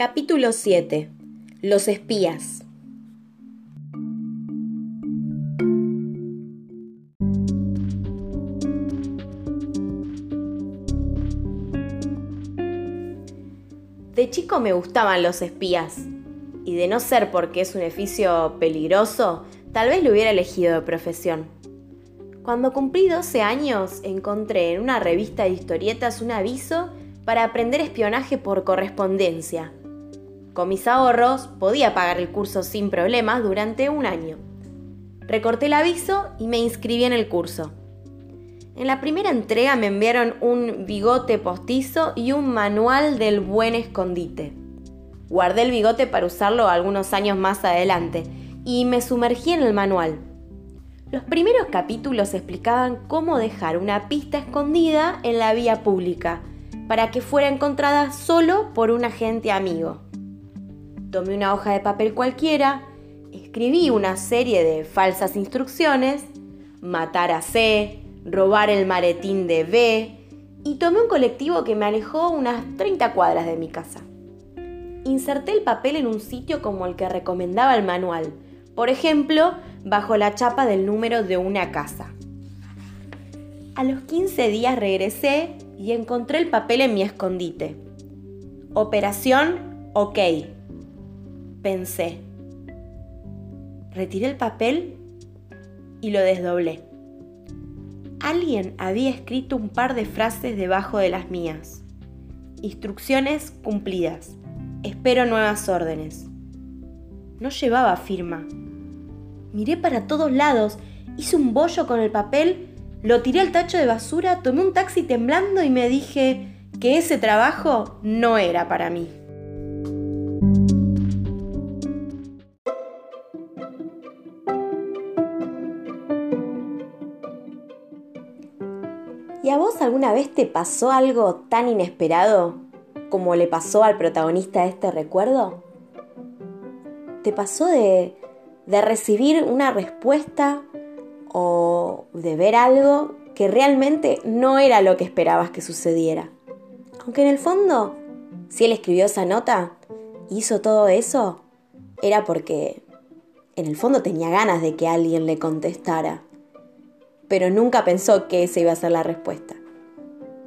Capítulo 7. Los espías. De chico me gustaban los espías, y de no ser porque es un oficio peligroso, tal vez lo hubiera elegido de profesión. Cuando cumplí 12 años, encontré en una revista de historietas un aviso para aprender espionaje por correspondencia con mis ahorros podía pagar el curso sin problemas durante un año. Recorté el aviso y me inscribí en el curso. En la primera entrega me enviaron un bigote postizo y un manual del buen escondite. Guardé el bigote para usarlo algunos años más adelante y me sumergí en el manual. Los primeros capítulos explicaban cómo dejar una pista escondida en la vía pública para que fuera encontrada solo por un agente amigo tomé una hoja de papel cualquiera, escribí una serie de falsas instrucciones, matar a C, robar el maretín de B, y tomé un colectivo que me alejó unas 30 cuadras de mi casa. Inserté el papel en un sitio como el que recomendaba el manual, por ejemplo, bajo la chapa del número de una casa. A los 15 días regresé y encontré el papel en mi escondite. Operación OK pensé. Retiré el papel y lo desdoblé. Alguien había escrito un par de frases debajo de las mías. Instrucciones cumplidas. Espero nuevas órdenes. No llevaba firma. Miré para todos lados, hice un bollo con el papel, lo tiré al tacho de basura, tomé un taxi temblando y me dije que ese trabajo no era para mí. ¿Y a vos alguna vez te pasó algo tan inesperado como le pasó al protagonista de este recuerdo? ¿Te pasó de, de recibir una respuesta o de ver algo que realmente no era lo que esperabas que sucediera? Aunque en el fondo, si él escribió esa nota, hizo todo eso, era porque en el fondo tenía ganas de que alguien le contestara pero nunca pensó que esa iba a ser la respuesta.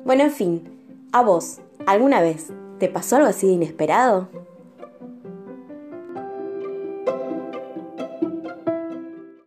Bueno, en fin, a vos, ¿alguna vez te pasó algo así de inesperado?